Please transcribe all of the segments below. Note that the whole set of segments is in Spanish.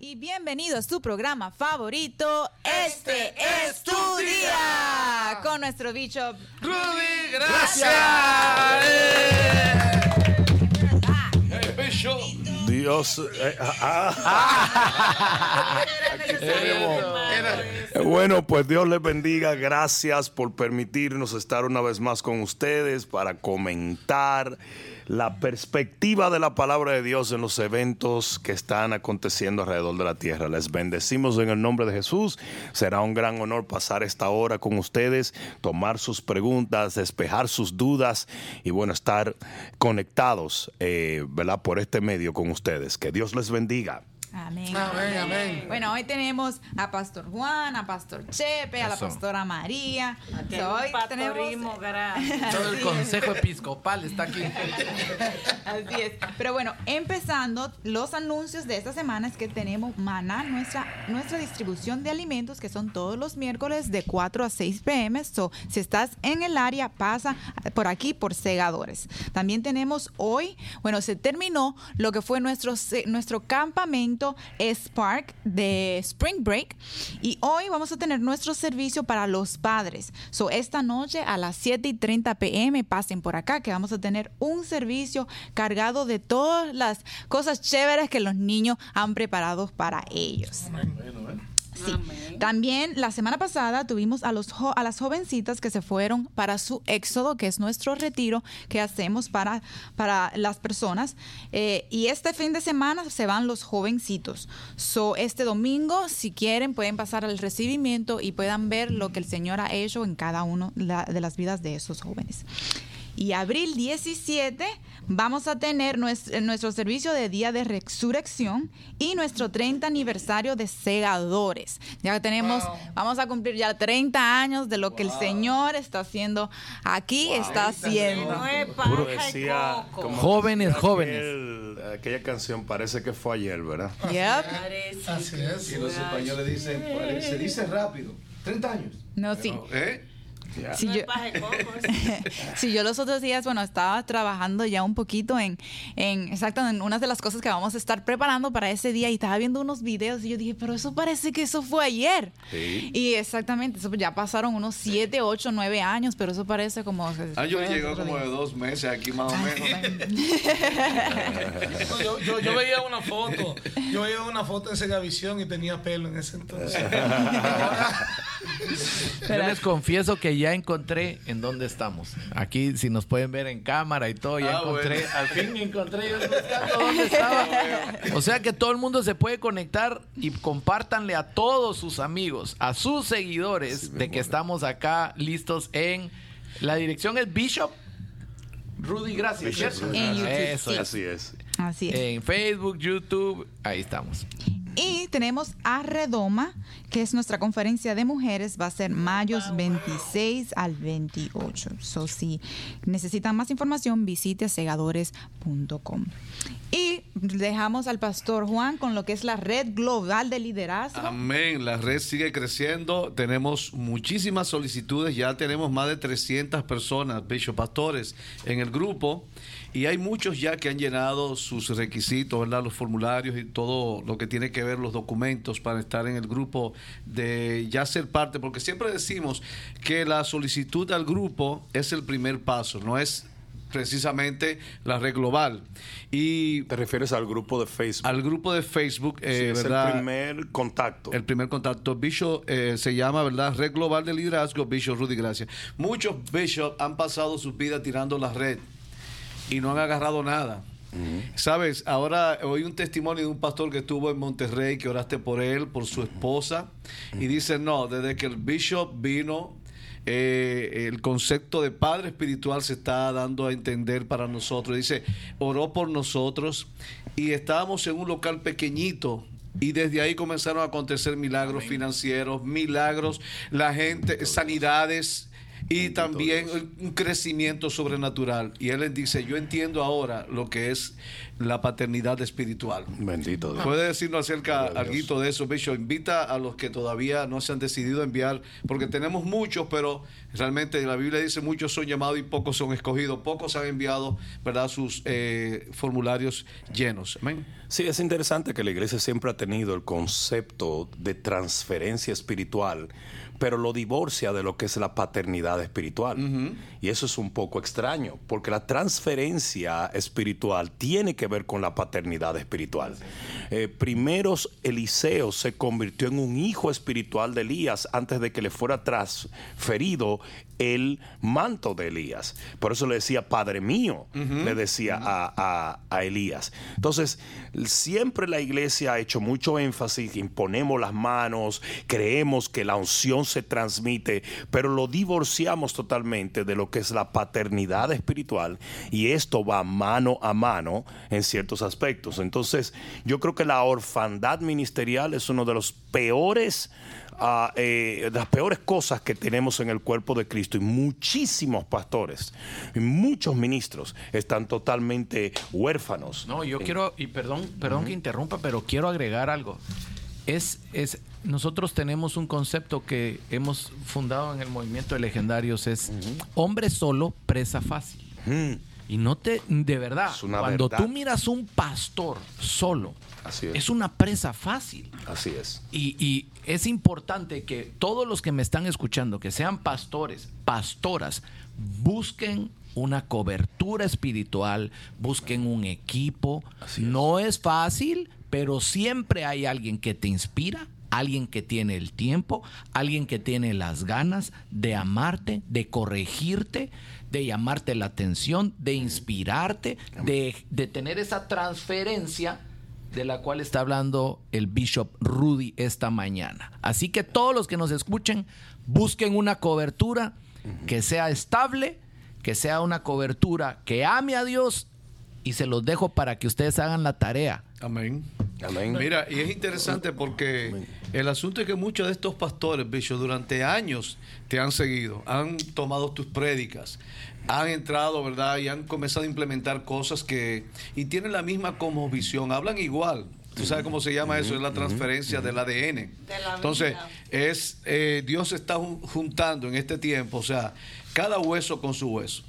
y bienvenido a su programa favorito. Este es tu día con nuestro bicho Rudy, gracias. Eh. Dios. eh, ah, ah. Eh, Bueno, pues Dios les bendiga. Gracias por permitirnos estar una vez más con ustedes para comentar la perspectiva de la palabra de Dios en los eventos que están aconteciendo alrededor de la tierra. Les bendecimos en el nombre de Jesús. Será un gran honor pasar esta hora con ustedes, tomar sus preguntas, despejar sus dudas y bueno, estar conectados, eh, ¿verdad? Por este medio con ustedes. Que Dios les bendiga. Amén. Amén, amén. Bueno, hoy tenemos a Pastor Juan, a Pastor Chepe, a la. Pastora María. Aquí hoy tenemos. Todo el consejo episcopal está aquí. Así es. Pero bueno, empezando los anuncios de esta semana es que tenemos Maná, nuestra, nuestra distribución de alimentos, que son todos los miércoles de 4 a 6 pm. So, si estás en el área, pasa por aquí por segadores. También tenemos hoy, bueno, se terminó lo que fue nuestro, nuestro campamento Spark de Spring Break. Y hoy vamos a tener nuestro servicio para los padres. So, esta noche a las 7 y 30 pm pasen por acá que vamos a tener un servicio cargado de todas las cosas chéveres que los niños han preparado para ellos. Sí. También la semana pasada tuvimos a, los a las jovencitas que se fueron para su éxodo, que es nuestro retiro que hacemos para, para las personas. Eh, y este fin de semana se van los jovencitos. So, este domingo, si quieren, pueden pasar al recibimiento y puedan ver lo que el Señor ha hecho en cada uno la- de las vidas de esos jóvenes. Y abril 17 vamos a tener nues- nuestro, servicio de Día de Resurrección y nuestro 30 aniversario de Segadores. Ya tenemos, vamos a cumplir ya 30 años de lo que el Señor está haciendo aquí, está haciendo. Puro decía, como Jóvenes, decía jóvenes. aquel- aquella canción parece que fue ayer, ¿verdad? Yep. Así es. Y los españoles dicen, "Pare- se dice rápido, 30 años. No, sí. ¿Eh? Si No yo, si yo los otros días, bueno, estaba trabajando ya un poquito en, en, exacto, en unas de las cosas que vamos a estar preparando para ese día y estaba viendo unos videos y yo dije, pero eso parece que eso fue ayer. Sí. Y exactamente, eso ya pasaron unos 7, 8, 9 años, pero eso parece como... Ah, yo llegó como de dos meses aquí más o menos. No, yo, yo, yo veía una foto, yo veía una foto en Segavisión y tenía pelo en ese entonces. Yo les confieso que ya encontré en dónde estamos. Aquí, si nos pueden ver en cámara y todo, ya Ah, encontré. bueno. Al fin encontré yo buscando dónde estaba. O sea que todo el mundo se puede conectar y compártanle a todos sus amigos, a sus seguidores, de que estamos acá listos en. La dirección es Bishop Rudy Gracias, Bishop ¿cierto? Rudy En YouTube, Eso sí. es. Así es. Así es. En Facebook, YouTube, ahí estamos. Y tenemos a Redoma, que es nuestra conferencia de mujeres, va a ser mayo 26 al 28. So, si necesitan más información, visite segadores.com. Dejamos al pastor Juan con lo que es la red global de liderazgo. Amén, la red sigue creciendo, tenemos muchísimas solicitudes, ya tenemos más de 300 personas, Bishop Pastores, en el grupo y hay muchos ya que han llenado sus requisitos, ¿verdad? los formularios y todo lo que tiene que ver los documentos para estar en el grupo de ya ser parte, porque siempre decimos que la solicitud al grupo es el primer paso, no es precisamente la red global. Y Te refieres al grupo de Facebook. al grupo de Facebook, Sí, eh, es ¿verdad? el primer contacto. El primer contacto. Bishop eh, se llama, ¿verdad? Red Global de Liderazgo, Bishop Rudy Gracia. Muchos Bishop han pasado su vida tirando la red y no han agarrado nada. Sabes, ahora oí un testimonio de un pastor que estuvo en Monterrey, que oraste por él, por su esposa, y dice, no, desde que el bishop vino, eh, el concepto de padre espiritual se está dando a entender para nosotros. Dice, oró por nosotros y estábamos en un local pequeñito. Y desde ahí comenzaron a acontecer milagros financieros, milagros, la gente, sanidades, y también un crecimiento sobrenatural. Y él les dice, yo entiendo ahora lo que es la paternidad espiritual. Bendito Dios. ¿Puede decirnos acerca algo de eso, Bishop? Invita a los que todavía no se han decidido enviar, porque tenemos muchos, pero realmente la Biblia dice muchos son llamados y pocos son escogidos. Pocos han enviado, ¿verdad?, sus eh, formularios llenos. Amén. Sí, es interesante que la iglesia siempre ha tenido el concepto de transferencia espiritual pero lo divorcia de lo que es la paternidad espiritual. Y eso es un poco extraño, porque la transferencia espiritual tiene que ver con la paternidad espiritual. Eh, primero, Eliseo se convirtió en un hijo espiritual de Elías antes de que le fuera transferido el manto de Elías. Por eso le decía, Padre mío, le decía a, Elías. Entonces, siempre la iglesia ha hecho mucho énfasis, imponemos las manos, creemos que la unción se transmite, pero lo divorciamos totalmente de lo que es la paternidad espiritual y esto va mano a mano en ciertos aspectos. Entonces, yo creo que la orfandad ministerial es uno de los peores eh, las peores cosas que tenemos en el cuerpo de Cristo y muchísimos pastores y muchos ministros están totalmente huérfanos. No, yo quiero, y perdón, perdón que interrumpa, pero quiero agregar algo. Es, es, nosotros tenemos un concepto que hemos fundado en el movimiento de legendarios, es hombre solo, presa fácil. Y no te, de verdad, cuando tú miras un pastor solo, es. una presa fácil. Así es. Y, es importante que todos los que me están escuchando, que sean pastores, pastoras, busquen una cobertura espiritual, busquen un equipo. no es fácil, pero siempre hay alguien que te inspira, alguien que tiene el tiempo, alguien que tiene las ganas de amarte, de corregirte, de llamarte la atención, de inspirarte, de, de tener esa transferencia de la cual está hablando el Bishop Rudy esta mañana. Así que todos los que nos escuchen, busquen una cobertura que sea estable, que sea una cobertura que ame a Dios y se los dejo para que ustedes hagan la tarea. Amén. Amén. Mira, y es interesante porque el asunto es que muchos de estos pastores, Bishop, durante años te han seguido, han tomado tus prédicas, han entrado, ¿verdad? Y han comenzado a implementar cosas que... Y tienen la misma como visión, hablan igual. ¿Tú sabes cómo se llama eso? Es la transferencia del ADN. Entonces, es eh, Dios está juntando en este tiempo, o sea, cada hueso con su hueso.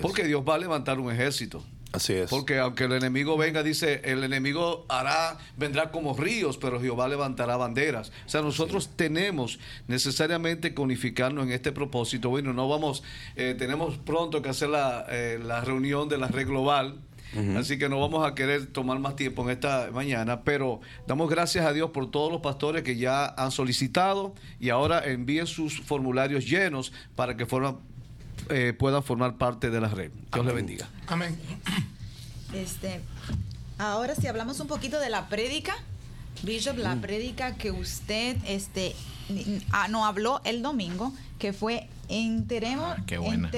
Porque Dios va a levantar un ejército. Así es. Porque aunque el enemigo venga, dice, el enemigo hará, vendrá como ríos, pero Jehová levantará banderas. O sea, nosotros tenemos necesariamente que unificarnos en este propósito. Bueno, no vamos, eh, tenemos pronto que hacer la, eh, la reunión de la red global. Así que no vamos a querer tomar más tiempo en esta mañana, pero damos gracias a Dios por todos los pastores que ya han solicitado y ahora envíen sus formularios llenos para que forman eh, puedan formar parte de la red. Dios le bendiga. Amén. Este, ahora si hablamos un poquito de la prédica, Bishop, la mm. prédica que usted este, ah, no habló el domingo, que fue enteremos, ah, qué buena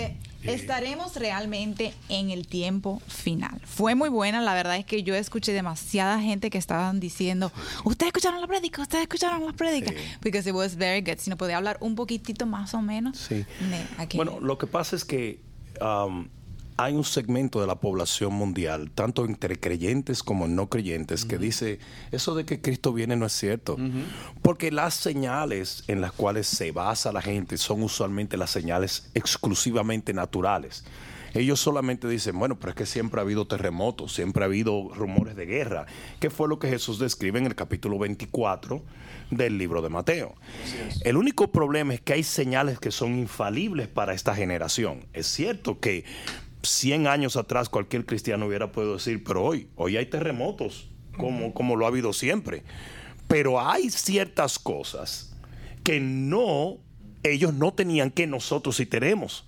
estaremos realmente en el tiempo final. Fue muy buena, la verdad es que yo escuché demasiada gente que estaban diciendo, ustedes escucharon la prédica, ustedes escucharon la prédica, porque it was very good. Si no podía hablar un poquitito más o menos. Sí. bueno, lo que pasa es que um, hay un segmento de la población mundial, tanto entre creyentes como no creyentes, que dice, eso de que Cristo viene no es cierto. Porque las señales en las cuales se basa la gente son usualmente las señales exclusivamente naturales. Ellos solamente dicen, bueno, pero es que siempre ha habido terremotos, siempre ha habido rumores de guerra, que fue lo que Jesús describe en el capítulo 24 del libro de Mateo. El único problema es que hay señales que son infalibles para esta generación. Es cierto que 100 años atrás cualquier cristiano hubiera podido decir, pero hoy, hoy hay terremotos, como, como lo ha habido siempre. Pero hay ciertas cosas que no, ellos no tenían que nosotros sí tenemos.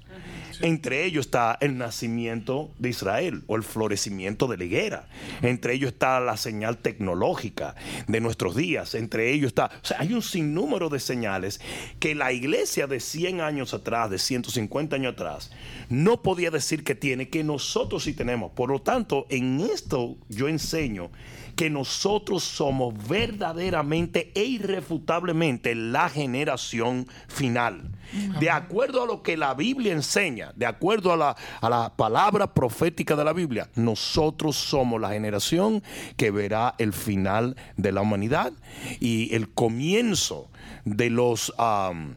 Entre ellos está el nacimiento de Israel o el florecimiento de la higuera. Entre ellos está la señal tecnológica de nuestros días. Entre ellos está, o sea, hay un sinnúmero de señales que la iglesia de 100 años atrás, de 150 años atrás, no podía decir que tiene, que nosotros sí tenemos. Por lo tanto, en esto yo enseño que nosotros somos verdaderamente e irrefutablemente la generación final. De acuerdo a lo que la Biblia enseña, de acuerdo a la, a la palabra profética de la Biblia, nosotros somos la generación que verá el final de la humanidad y el comienzo de los... am,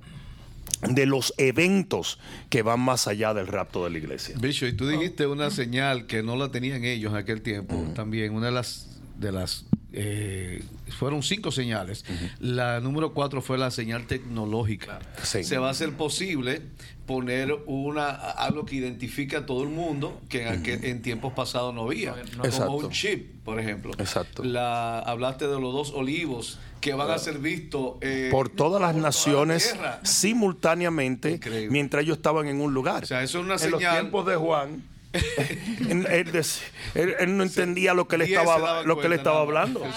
de los eventos que van más allá del rapto de la iglesia. Bicho, y tú dijiste una señal que no la tenían ellos en aquel tiempo. También una de las de las eh, fueron cinco señales. La número cuatro fue la señal tecnológica. Sí. Se va a hacer posible poner una algo que identifique a todo el mundo que en, aquel- en tiempos pasados no había. Exacto. Como un chip, por ejemplo. Exacto. La, hablaste de los dos olivos que van a ser vistos eh, Por todas las por toda la naciones simultáneamente Increíble. mientras ellos estaban en un lugar. O sea, eso es una en los señal. tiempos de Juan, él, él dec- él- él no entendía lo que le estaba, lo que le estaba hablando. ¿eh?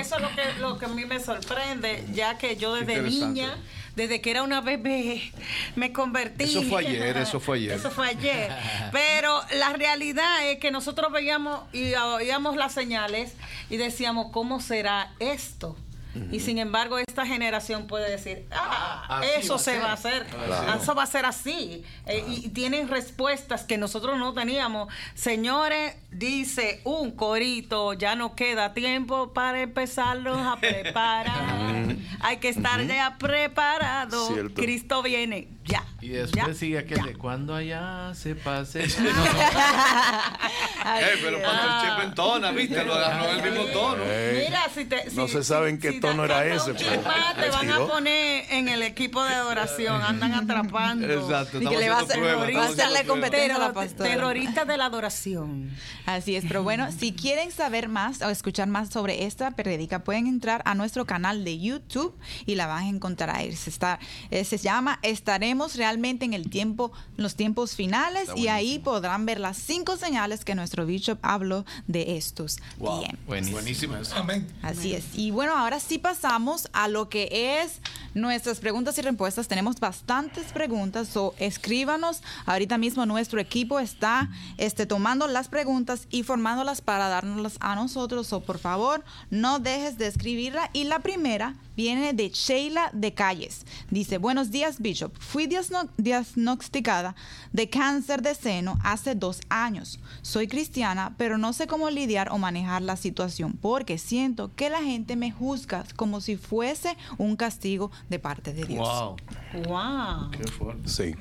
Eso es lo que, lo que a mí me sorprende, ya que yo desde niña, desde que era una bebé, me convertí. Eso fue ayer, eso fue ayer. Eso fue ayer. Pero la realidad es que nosotros veíamos y oíamos las señales y decíamos, ¿cómo será esto? Y sin embargo, esta generación puede decir, ah, eso va se va a hacer, eso va a ser así. Eh, y tienen respuestas que nosotros no teníamos. Señores, dice un corito, ya no queda tiempo para empezarlos a preparar. Hay que estar ya preparado. Cierto. Cristo viene, ya. Y después ya, sigue aquel ya. de cuando allá se pase. Ay, pero cuando el chip entona, ¿viste? Lo agarró en el mismo tono. Mira, si te, No si- se sabe en si- qué si tono te era ese, chispa, te van a poner en el equipo de adoración, andan atrapando. Exacto. Y que le va a hacerle competencia a la pastora. terrorista de la adoración. Así es, pero bueno, si quieren saber más o escuchar más sobre esta periódica, pueden entrar a nuestro canal de YouTube y la van a encontrar ahí. Se, está, eh, se llama Estaremos realmente en el tiempo, los tiempos finales y ahí podrán ver las cinco señales que nuestro bishop habló de estos Wow. tiempos. Buenísimo. Amén. Así es. Y bueno, ahora sí pasamos a lo que es nuestras preguntas y respuestas. Tenemos bastantes preguntas, o escríbanos. Ahorita mismo nuestro equipo está este, tomando las preguntas y formándolas para dárnoslas a nosotros. O por favor, no dejes de escribirla. Y la primera viene de Sheila de Calles. Dice, buenos días, Bishop. Fui diagno- diagnosticada de cáncer de seno hace dos años. Soy cristiana, pero no sé cómo lidiar o manejar la situación porque siento que la gente me juzga como si fuese un castigo de parte de Dios. Wow. Wow. Qué fuerte. Sí.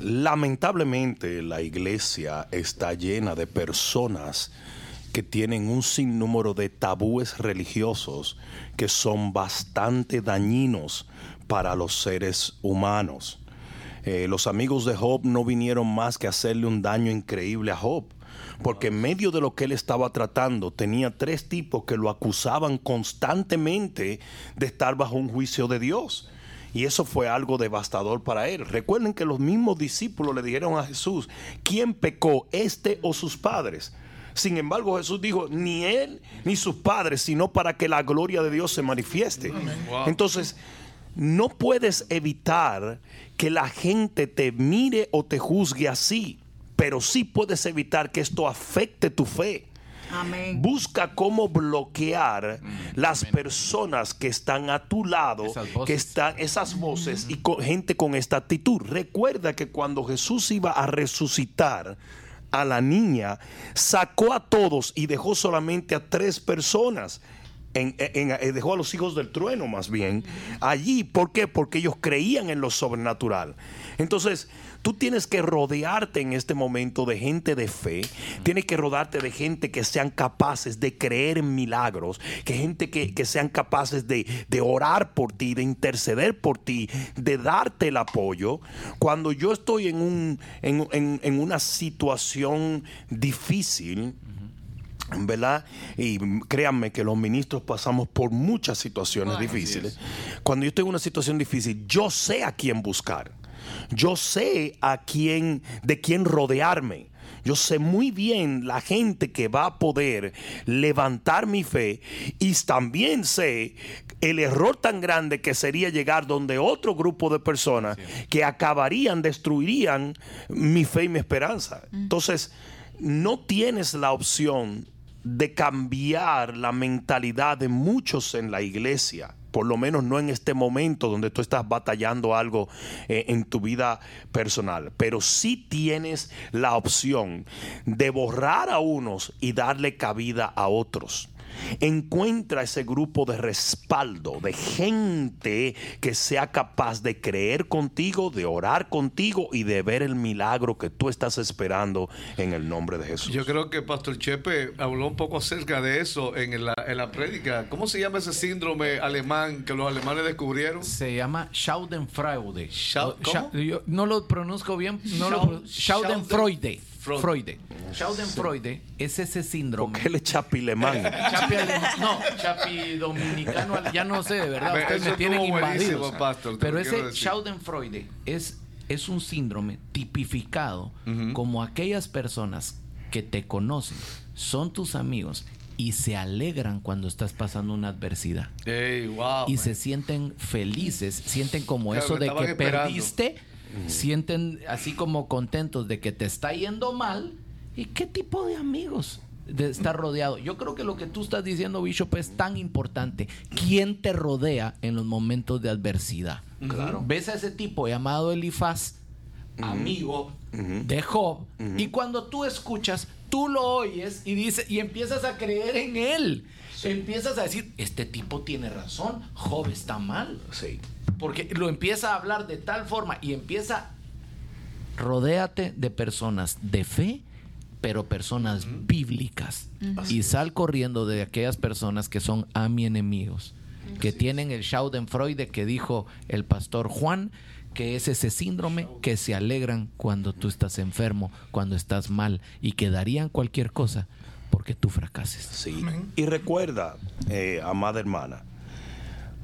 Lamentablemente la iglesia está llena de personas que tienen un sinnúmero de tabúes religiosos que son bastante dañinos para los seres humanos. Eh, los amigos de Job no vinieron más que a hacerle un daño increíble a Job, porque en medio de lo que él estaba tratando tenía tres tipos que lo acusaban constantemente de estar bajo un juicio de Dios. Y eso fue algo devastador para él. Recuerden que los mismos discípulos le dijeron a Jesús, ¿quién pecó, este o sus padres? Sin embargo, Jesús dijo, ni él ni sus padres, sino para que la gloria de Dios se manifieste. Entonces, no puedes evitar que la gente te mire o te juzgue así, pero sí puedes evitar que esto afecte tu fe. Amén. Busca cómo bloquear las personas que están a tu lado, que están esas voces y con, gente con esta actitud. Recuerda que cuando Jesús iba a resucitar a la niña, sacó a todos y dejó solamente a tres personas. En- dejó a los hijos del trueno más bien allí. ¿Por qué? Porque ellos creían en lo sobrenatural. Entonces, tú tienes que rodearte en este momento de gente de fe. Tienes que rodearte de gente que sean capaces de creer en milagros. Que gente que, que sean capaces de, de orar por ti, de interceder por ti, de darte el apoyo. Cuando yo estoy en, un, en, en- en una situación difícil, ¿verdad? Y créanme que los ministros pasamos por muchas situaciones difíciles. Cuando yo estoy en una situación difícil, yo sé a quién buscar. Yo sé a quién, de quién rodearme. Yo sé muy bien la gente que va a poder levantar mi fe y también sé el error tan grande que sería llegar donde otro grupo de personas que acabarían, destruirían mi fe y mi esperanza. Entonces, no tienes la opción de cambiar la mentalidad de muchos en la iglesia por lo menos no en este momento donde tú estás batallando algo eh, en tu vida personal, pero sí tienes la opción de borrar a unos y darle cabida a otros. Encuentra ese grupo de respaldo, de gente que sea capaz de creer contigo, de orar contigo y de ver el milagro que tú estás esperando en el nombre de Jesús. Yo creo que Pastor Chepe habló un poco acerca de eso en la, en la prédica. ¿Cómo se llama ese síndrome alemán que los alemanes descubrieron? Se llama Schadenfreude. Schau- ¿cómo? Yo no lo pronuncio bien. No lo Schadenfreude. Freud. Freud. Schadenfreude es ese síndrome. ¿Por qué le chapilemán? Chapi alem- no, chapi dominicano, ya no sé, de verdad, Ve, ustedes me tienen invadidos. pastor, Pero ese decir. Schadenfreude es, es un síndrome tipificado como aquellas personas que te conocen, son tus amigos y se alegran cuando estás pasando una adversidad. Ey, wow. y man. se sienten felices, sienten como Claro, eso de que esperando. perdiste, sienten así como contentos de que te está yendo mal. ¿Y qué tipo de amigos? De estar rodeado. Yo creo que lo que tú estás diciendo, Bishop, es tan importante. ¿Quién te rodea en los momentos de adversidad? Claro. Ves a ese tipo llamado Elifaz, amigo de Job, y cuando tú escuchas, tú lo oyes y dices y empiezas a creer en él. Empiezas a decir, este tipo tiene razón, Job está mal. Sí. Porque lo empieza a hablar de tal forma y empieza, rodéate de personas de fe, pero personas bíblicas. Y sal corriendo de aquellas personas que son a mi enemigos, que tienen el Schadenfreude que dijo el pastor Juan, que es ese síndrome que se alegran cuando tú estás enfermo, cuando estás mal y que darían cualquier cosa porque tú fracases. Sí. Y recuerda, eh, amada hermana,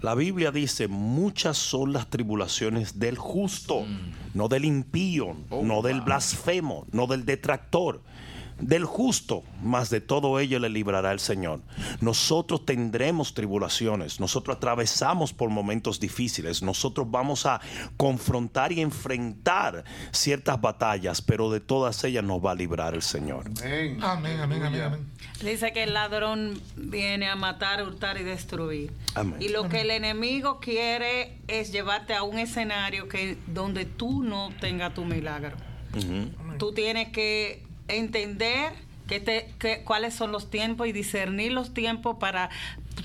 la Biblia dice, muchas son las tribulaciones del justo, no del impío, no del blasfemo, no del detractor, del justo, más de todo ello le librará el Señor. Nosotros tendremos tribulaciones, nosotros atravesamos por momentos difíciles, nosotros vamos a confrontar y enfrentar ciertas batallas, pero de todas ellas nos va a librar el Señor. Amén. Amén, amén, amén, amén. Dice que el ladrón viene a matar, hurtar y destruir. Amén. Y lo que el enemigo quiere es llevarte a un escenario que donde tú no tengas tu milagro. Tú tienes que entender que te- que- cuáles son los tiempos y discernir los tiempos para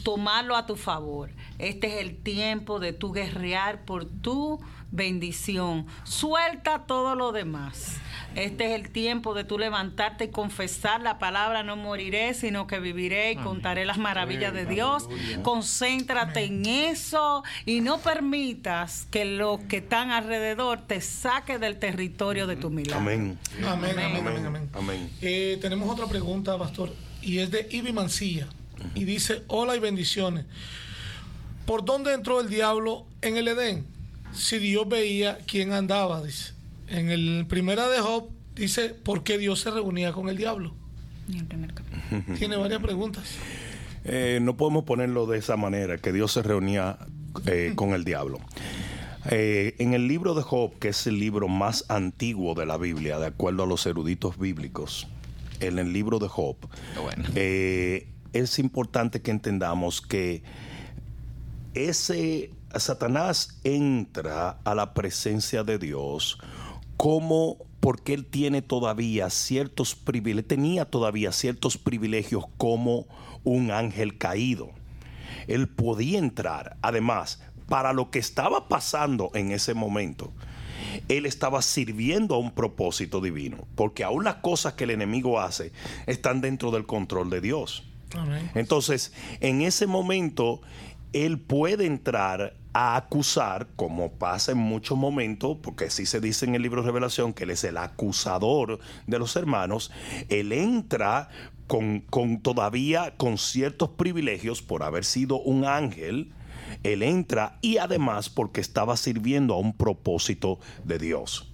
tomarlo a tu favor. Este es el tiempo de tu guerrear por tu bendición. Suelta todo lo demás. Este es el tiempo de tú levantarte y confesar la palabra, no moriré, sino que viviré y contaré las maravillas de Dios. Concéntrate en eso y no permitas que los que están alrededor te saque del territorio de tu milagro. Amén. Amén, amén, amén, amén. Amén. Eh, tenemos otra pregunta, pastor, y es de Ivy Mancilla. Y dice, hola y bendiciones. ¿Por dónde entró el diablo en el Edén? Si Dios veía quién andaba, dice. En el primera de Job dice, ¿por qué Dios se reunía con el diablo? Tiene varias preguntas. Eh, no podemos ponerlo de esa manera, que Dios se reunía eh, con el diablo. Eh, en el libro de Job, que es el libro más antiguo de la Biblia, de acuerdo a los eruditos bíblicos, en el libro de Job, eh, es importante que entendamos que ese Satanás entra a la presencia de Dios como porque él tiene todavía ciertos privilegios, tenía todavía ciertos privilegios como un ángel caído. Él podía entrar, además, para lo que estaba pasando en ese momento. Él estaba sirviendo a un propósito divino, porque aún las cosas que el enemigo hace están dentro del control de Dios. Entonces, en ese momento, él puede entrar a acusar, como pasa en muchos momentos, porque así se dice en el libro de Revelación, que él es el acusador de los hermanos, él entra con, con todavía con ciertos privilegios por haber sido un ángel, él entra y además porque estaba sirviendo a un propósito de Dios.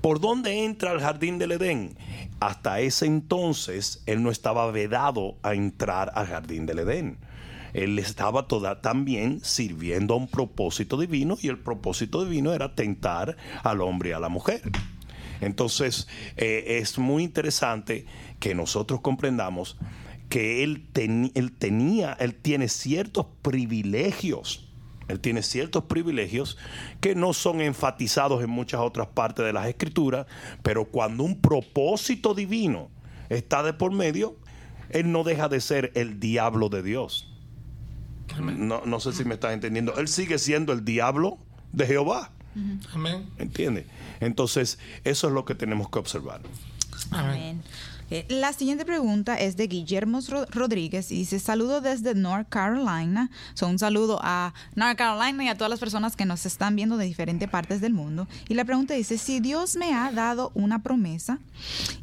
¿Por dónde entra al jardín del Edén? Hasta ese entonces él no estaba vedado a entrar al jardín del Edén. Él estaba toda, también sirviendo a un propósito divino y el propósito divino era tentar al hombre y a la mujer. Entonces eh, es muy interesante que nosotros comprendamos que él, él tenía, él tiene ciertos privilegios Él tiene ciertos privilegios que no son enfatizados en muchas otras partes de las escrituras, pero cuando un propósito divino está de por medio, Él no deja de ser el diablo de Dios. No, no sé si me estás entendiendo. Él sigue siendo el diablo de Jehová. Amén. ¿Entiendes? Entonces, eso es lo que tenemos que observar. Amén. Eh, La siguiente pregunta es de Guillermo Ro- Rodríguez y dice saludo desde North Carolina. So, un saludo a North Carolina y a todas las personas que nos están viendo de diferentes partes del mundo. Y la pregunta dice, si Dios me ha dado una promesa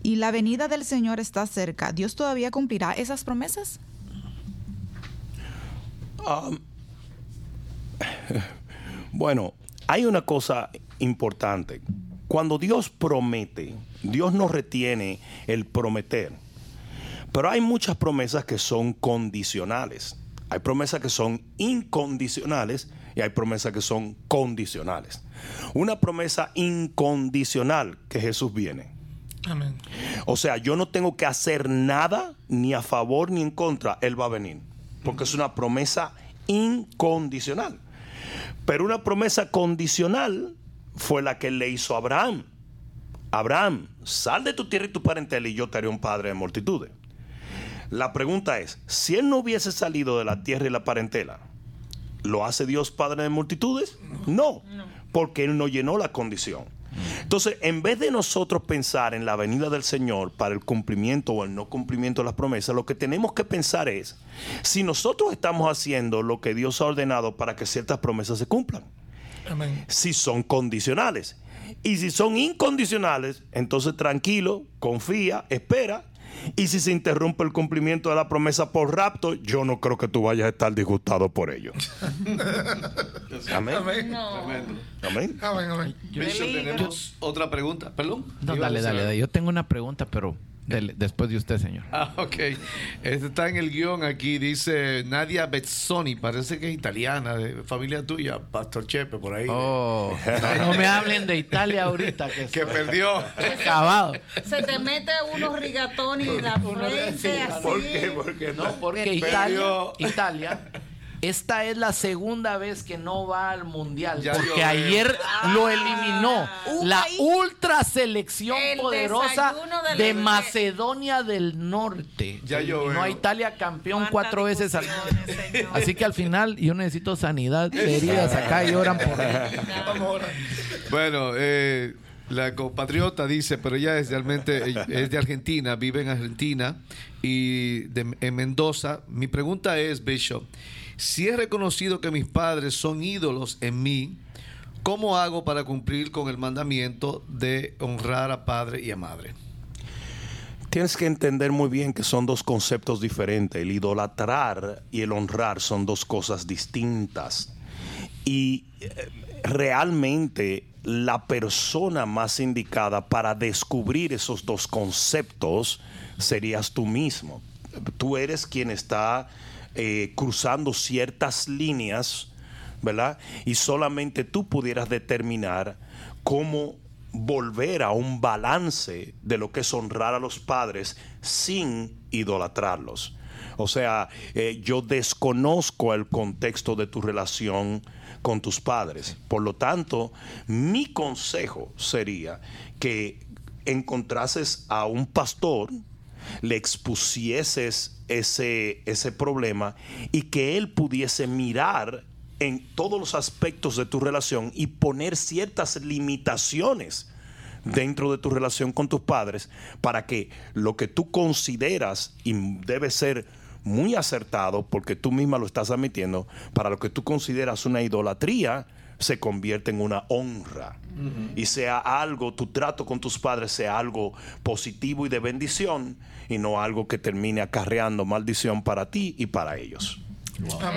y la venida del Señor está cerca, ¿Dios todavía cumplirá esas promesas? Bueno, hay una cosa importante. Cuando Dios promete, Dios no retiene el prometer. Pero hay muchas promesas que son condicionales. Hay promesas que son incondicionales y hay promesas que son condicionales. Una promesa incondicional que Jesús viene. Amén. O sea, yo no tengo que hacer nada ni a favor ni en contra. Él va a venir. Porque es una promesa incondicional. Pero una promesa condicional fue la que le hizo a Abraham. Abraham, sal de tu tierra y tu parentela y yo te haré un padre de multitudes. La pregunta es, si él no hubiese salido de la tierra y la parentela, ¿lo hace Dios padre de multitudes? No, porque él no llenó la condición. Entonces, en vez de nosotros pensar en la venida del Señor para el cumplimiento o el no cumplimiento de las promesas, lo que tenemos que pensar es si nosotros estamos haciendo lo que Dios ha ordenado para que ciertas promesas se cumplan Amén. si son condicionales. Y si son incondicionales, entonces tranquilo, confía, espera. Y si se interrumpe el cumplimiento de la promesa por rapto, yo no creo que tú vayas a estar disgustado por ello. Amén. Amén. Tremendo. Amén. Amén, amén. Bishop, tenemos otra pregunta. Perdón. No, dale, dale, dale. Yo tengo una pregunta, pero después de usted, señor. Ah, ok. Este está en el guion aquí. Dice Nadia Bezzoni. Parece que es italiana, de familia tuya, Pastor Chepe, por ahí. Oh, no, no me hablen de Italia ahorita, que, Que perdió. acabado. Se te mete unos rigatones y la frente así. Porque No, porque. Italia, Italia, esta es la segunda vez que no va al mundial. Ya porque ayer lo eliminó Un la ultra selección El poderosa de. Macedonia del Norte. Ya eliminó llovió. a Italia campeón cuatro veces al. Así que al final yo necesito sanidad de heridas acá y oran por mí. Vamos ahora. Bueno, eh, la compatriota dice, pero ella es realmente eh, es de Argentina, vive en Argentina y de- en Mendoza. Mi pregunta es, Bishop, si es reconocido que mis padres son ídolos en mí, ¿cómo hago para cumplir con el mandamiento de honrar a padre y a madre? Tienes que entender muy bien que son dos conceptos diferentes. El idolatrar y el honrar son dos cosas distintas. Y eh, realmente la persona más indicada para descubrir esos dos conceptos serías tú mismo. Tú eres quien está eh, cruzando ciertas líneas, ¿verdad? Y solamente tú pudieras determinar cómo volver a un balance de lo que es honrar a los padres sin idolatrarlos. O sea, eh, yo desconozco el contexto de tu relación con tus padres. Por lo tanto, mi consejo sería que encontrases a un pastor, le expusieses ese, ese problema y que él pudiese mirar en todos los aspectos de tu relación y poner ciertas limitaciones dentro de tu relación con tus padres para que lo que tú consideras y debe ser muy acertado porque tú misma lo estás admitiendo para lo que tú consideras una idolatría se convierte en una honra. Y sea algo tu trato con tus padres sea algo positivo y de bendición y no algo que termine acarreando maldición para ti y para ellos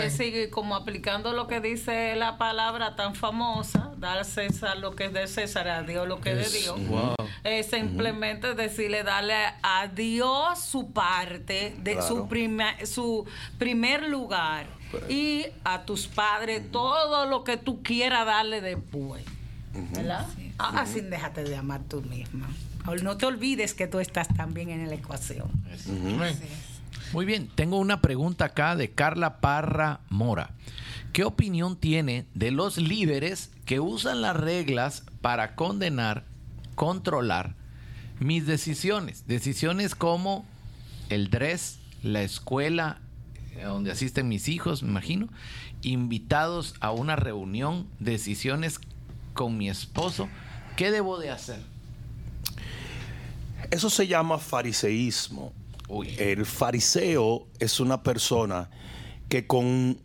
Eh, sí, como aplicando lo que dice la palabra tan famosa, dar a César lo que es de César, a Dios lo que es de Dios. Es simplemente decirle, darle a Dios su parte, de Claro. su, prima- su primer lugar, y a tus padres todo lo que tú quieras darle después. ¿Verdad? Ah, Así déjate de amar tú misma. No te olvides que tú estás también en la ecuación. Muy bien, tengo una pregunta acá de Carla Parra Mora, ¿qué opinión tiene de los líderes que usan las reglas para condenar, controlar mis decisiones? Decisiones como el dress, la escuela eh, donde asisten mis hijos, me imagino, invitados a una reunión, decisiones con mi esposo. ¿Qué debo de hacer? Eso se llama fariseísmo. El fariseo es una persona que con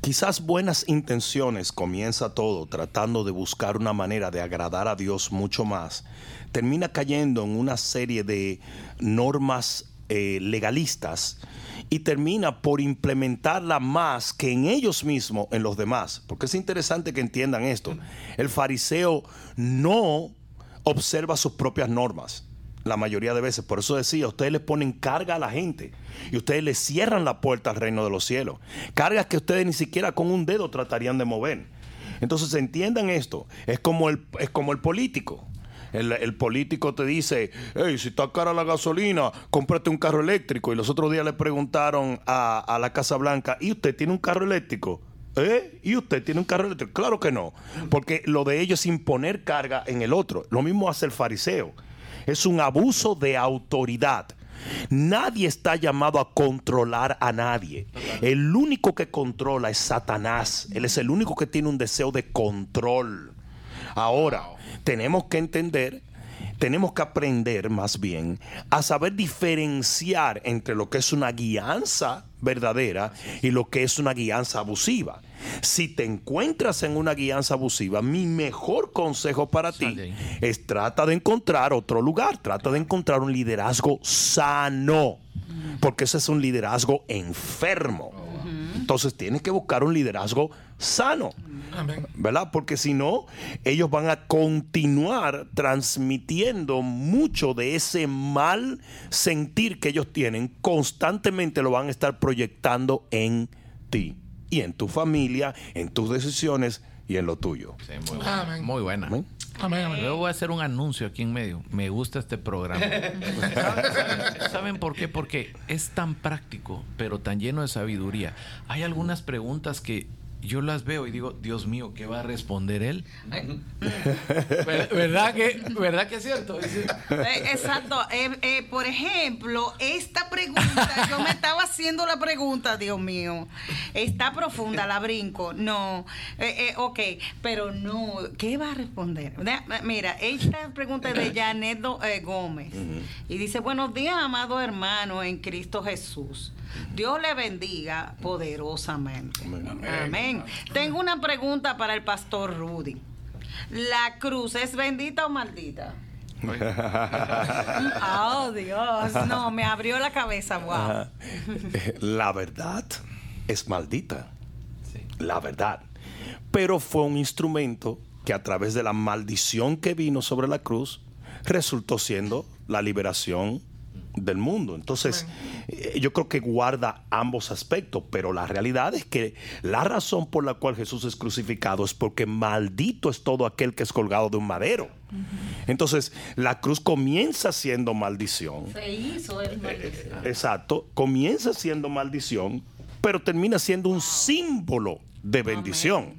quizás buenas intenciones comienza todo tratando de buscar una manera de agradar a Dios mucho más, termina cayendo en una serie de normas eh, legalistas y termina por implementarla más que en ellos mismos, en los demás. Porque es interesante que entiendan esto. El fariseo no observa sus propias normas la mayoría de veces. Por eso decía, ustedes le ponen carga a la gente y ustedes le cierran la puerta al reino de los cielos. Cargas que ustedes ni siquiera con un dedo tratarían de mover. Entonces entiendan esto, es como el, es como el político. El, político te dice, hey, si está cara la gasolina, cómprate un carro eléctrico. Y los otros días le preguntaron a, a la Casa Blanca, ¿y usted tiene un carro eléctrico? ¿Eh? ¿Y usted tiene un carro eléctrico? Claro que no, porque lo de ellos es imponer carga en el otro. Lo mismo hace el fariseo. Es un abuso de autoridad. Nadie está llamado a controlar a nadie. El único que controla es Satanás. Él es el único que tiene un deseo de control. Ahora, tenemos que entender, tenemos que aprender más bien a saber diferenciar entre lo que es una guianza verdadera y lo que es una guianza abusiva. Si te encuentras en una guianza abusiva, mi mejor consejo para ti es trata de encontrar otro lugar, trata de encontrar un liderazgo sano, porque ese es un liderazgo enfermo. Entonces tienes que buscar un liderazgo sano. ¿Verdad? Porque si no, ellos van a continuar transmitiendo mucho de ese mal sentir que ellos tienen, constantemente lo van a estar proyectando en ti y en tu familia, en tus decisiones y en lo tuyo. muy, buena. Luego voy a hacer un anuncio aquí en medio. Me gusta este programa. ¿Saben por qué? Porque es tan práctico, pero tan lleno de sabiduría. Hay algunas preguntas que yo las veo y digo, Dios mío, ¿qué va a responder él? ¿Verdad que, ¿Verdad que es cierto? Eh, exacto. Eh, eh, por ejemplo, esta pregunta, yo me estaba haciendo la pregunta, Dios mío, está profunda, la brinco. No, ok, pero no, ¿qué va a responder? Mira, esta pregunta es de Janet Gómez y dice, buenos días, amado hermano en Cristo Jesús. Dios le bendiga poderosamente. Amén. Tengo una pregunta para el pastor Rudy. ¿La cruz es bendita o maldita? oh, Dios. No, me abrió la cabeza. Wow. La verdad es maldita. La verdad. Pero fue un instrumento que a través de la maldición que vino sobre la cruz resultó siendo la liberación del mundo. Entonces, eh, yo creo que guarda ambos aspectos, pero la realidad es que la razón por la cual Jesús es crucificado es porque maldito es todo aquel que es colgado de un madero. Entonces, la cruz comienza siendo maldición. Se hizo el eh, exacto, comienza siendo maldición, pero termina siendo un símbolo de bendición.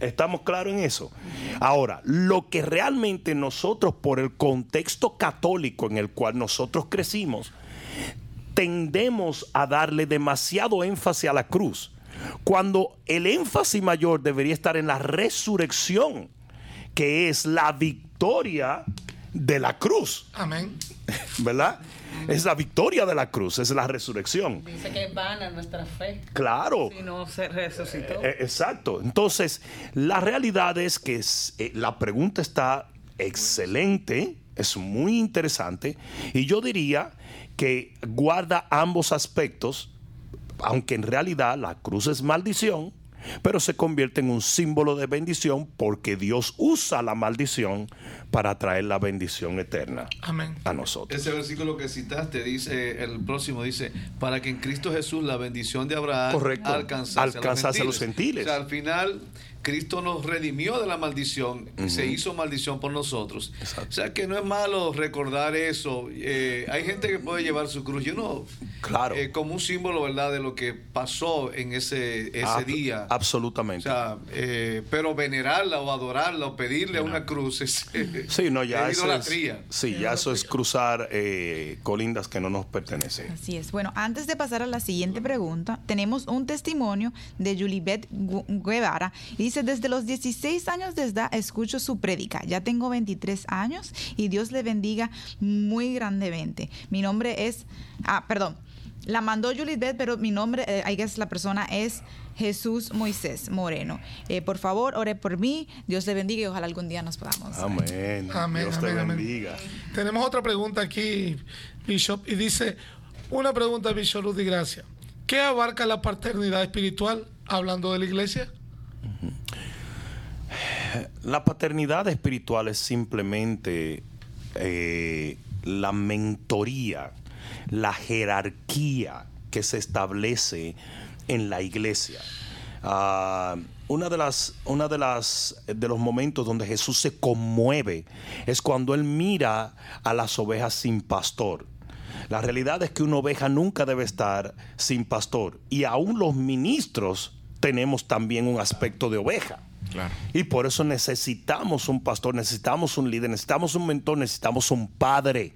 ¿Estamos claros en eso? Ahora, lo que realmente nosotros, por el contexto católico en el cual nosotros crecimos, tendemos a darle demasiado énfasis a la cruz, cuando el énfasis mayor debería estar en la resurrección, que es la victoria de la cruz. Amén. ¿Verdad? Es la victoria de la cruz, es la resurrección. Dice que es vana nuestra fe. Claro. Si no se resucitó. Eh, eh, exacto. Entonces, la realidad es que eh, la pregunta está excelente, es muy interesante, y yo diría que guarda ambos aspectos, aunque en realidad la cruz es maldición, pero se convierte en un símbolo de bendición porque Dios usa la maldición para traer la bendición eterna a nosotros. Ese versículo que citaste dice, el próximo dice, para que en Cristo Jesús la bendición de Abraham alcanzase, a los gentiles. al final Cristo nos redimió de la maldición, se hizo maldición por nosotros. O sea que no es malo recordar eso. Eh, hay gente que puede llevar su cruz, yo no, Claro. eh, como un símbolo, ¿verdad?, de lo que pasó en ese, ese Ab- día. Absolutamente. O sea, eh, pero venerarla o adorarla o pedirle a una cruz es, sí, no, ya es eso es, idolatría. sí, ya eso es cruzar eh, colindas que no nos pertenecen. Así es. Bueno, antes de pasar a la siguiente pregunta, tenemos un testimonio de Julibet Gu- Guevara. Y dice, desde los 16 años de edad escucho su prédica. Ya tengo 23 años y Dios le bendiga muy grandemente. Mi nombre es... Ah, perdón. La mandó Julibet, pero mi nombre, eh, I guess la persona es Jesús Moisés Moreno. Eh, por favor, ore por mí. Dios le bendiga y ojalá algún día nos podamos. Amén. Amén, Dios amén, te amén. bendiga. Tenemos otra pregunta aquí, Bishop, y dice, una pregunta, Bishop Rudy Gracia. ¿Qué abarca la paternidad espiritual hablando de la iglesia? La paternidad espiritual es simplemente eh, la mentoría, la jerarquía que se establece en la iglesia. Ah, una de las, una de las de los momentos donde Jesús se conmueve es cuando él mira a las ovejas sin pastor. La realidad es que una oveja nunca debe estar sin pastor y aún los ministros tenemos también un aspecto de oveja. Claro. Y por eso necesitamos un pastor, necesitamos un líder, necesitamos un mentor, necesitamos un padre.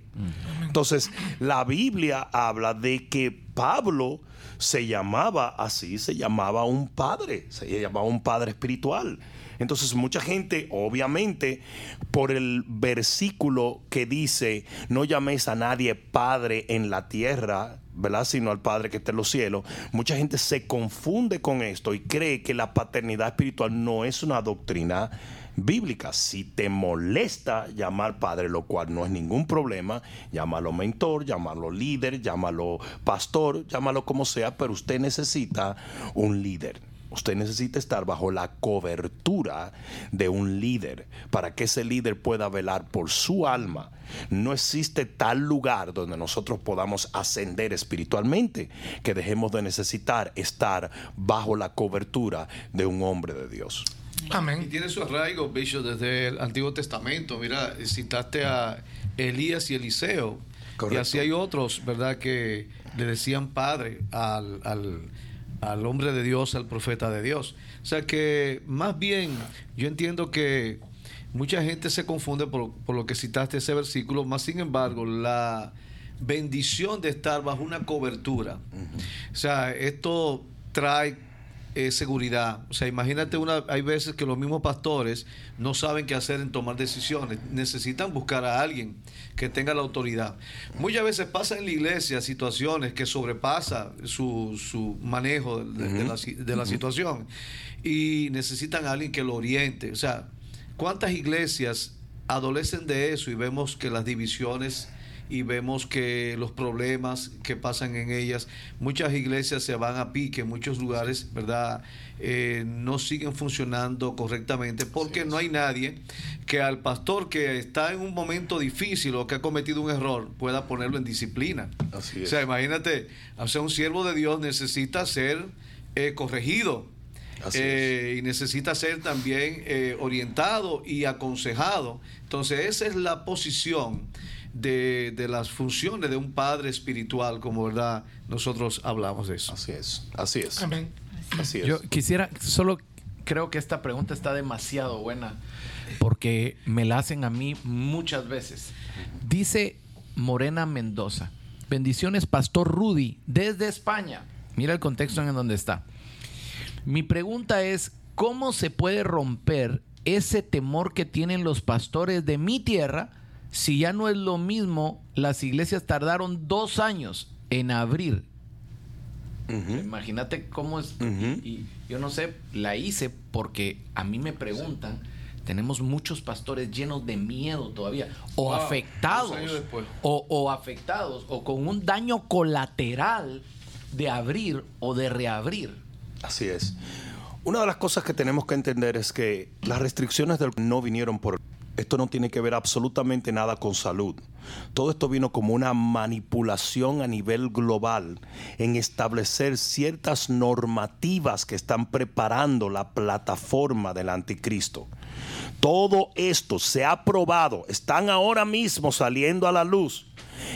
Entonces, la Biblia habla de que Pablo se llamaba así, se llamaba un padre, se llamaba un padre espiritual. Entonces, mucha gente, obviamente, por el versículo que dice, no llaméis a nadie padre en la tierra, ¿verdad? Sino al Padre que está en los cielos. Mucha gente se confunde con esto y cree que la paternidad espiritual no es una doctrina bíblica. Si te molesta llamar padre, lo cual no es ningún problema, llámalo mentor, llámalo líder, llámalo pastor, llámalo como sea, pero usted necesita un líder. Usted necesita estar bajo la cobertura de un líder para que ese líder pueda velar por su alma. No existe tal lugar donde nosotros podamos ascender espiritualmente que dejemos de necesitar estar bajo la cobertura de un hombre de Dios. Y Amén. tiene su arraigo, Bishop, desde el Antiguo Testamento. Mira, citaste a Elías y Eliseo. Y Correcto. así hay otros, ¿verdad?, que le decían padre al, al, al hombre de Dios, al profeta de Dios. O sea que, más bien, yo entiendo que mucha gente se confunde por, por lo que citaste ese versículo, más sin embargo, la bendición de estar bajo una cobertura. O sea, esto trae eh, seguridad. O sea, imagínate una, hay veces que los mismos pastores no saben qué hacer en tomar decisiones. Necesitan buscar a alguien que tenga la autoridad. Muchas veces pasa en la iglesia situaciones que sobrepasa su, su manejo de, de la, de la situación y necesitan a alguien que lo oriente. O sea, ¿cuántas iglesias adolecen de eso y vemos que las divisiones y vemos que los problemas que pasan en ellas, muchas iglesias se van a pique, muchos lugares, ¿verdad? Eh, no siguen funcionando correctamente porque no hay nadie que al pastor que está en un momento difícil o que ha cometido un error pueda ponerlo en disciplina. Así O es. sea, imagínate, o sea, un siervo de Dios necesita ser eh, corregido. Eh, y necesita ser también eh, orientado y aconsejado. Entonces, esa es la posición de, de las funciones de un padre espiritual, como verdad nosotros hablamos de eso. Así es, así es. Amén. Así es. Yo quisiera, solo creo que esta pregunta está demasiado buena porque me la hacen a mí muchas veces. Dice Morena Mendoza, bendiciones Pastor Rudy desde España. Mira el contexto en donde está. Mi pregunta es, ¿cómo se puede romper ese temor que tienen los pastores de mi tierra si ya no es lo mismo? Las iglesias tardaron dos años en abrir Imagínate cómo es. Y, y yo no sé, la hice porque a mí me preguntan. Tenemos muchos pastores llenos de miedo todavía, o Wow, afectados, o, o afectados, o con un daño colateral de abrir o de reabrir. Así es. Una de las cosas que tenemos que entender es que las restricciones del no vinieron por esto no tiene que ver absolutamente nada con salud. Todo esto vino como una manipulación a nivel global en establecer ciertas normativas que están preparando la plataforma del anticristo. Todo esto se ha probado, están ahora mismo saliendo a la luz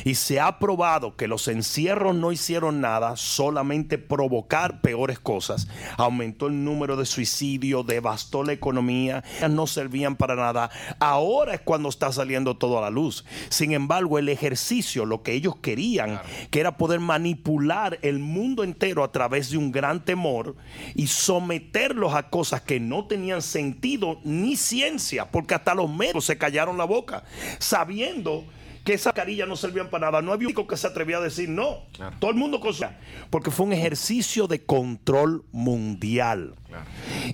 y se ha probado que los encierros no hicieron nada, solamente provocar peores cosas. Aumentó el número de suicidios, devastó la economía, no servían para nada. Ahora es cuando está saliendo todo a la luz. Sin embargo, el ejercicio, lo que ellos querían, que era poder manipular el mundo entero a través de un gran temor y someterlos a cosas que no tenían sentido ni ciencia, porque hasta los médicos se callaron la boca, sabiendo que esa carilla no servían para nada. No había único que se atrevía a decir no. Todo el mundo cosa. Porque fue un ejercicio de control mundial.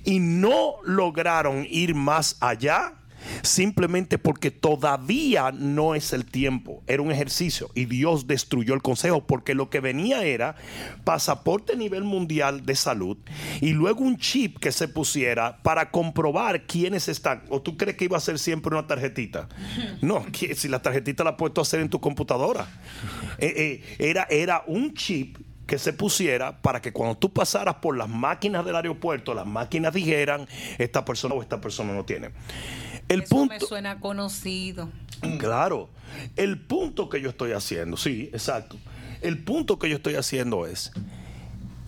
Y no lograron ir más allá simplemente porque todavía no es el tiempo. Era un ejercicio y Dios destruyó el consejo porque lo que venía era pasaporte a nivel mundial de salud y luego un chip que se pusiera para comprobar quiénes están. ¿O tú crees que iba a ser siempre una tarjetita? No, si la tarjetita la puesto a hacer en tu computadora. Eh, eh, era, era un chip que se pusiera para que cuando tú pasaras por las máquinas del aeropuerto, las máquinas dijeran, esta persona o esta persona no tiene. El Eso punto, me suena conocido. Claro. El punto que yo estoy haciendo, sí, exacto. El punto que yo estoy haciendo es,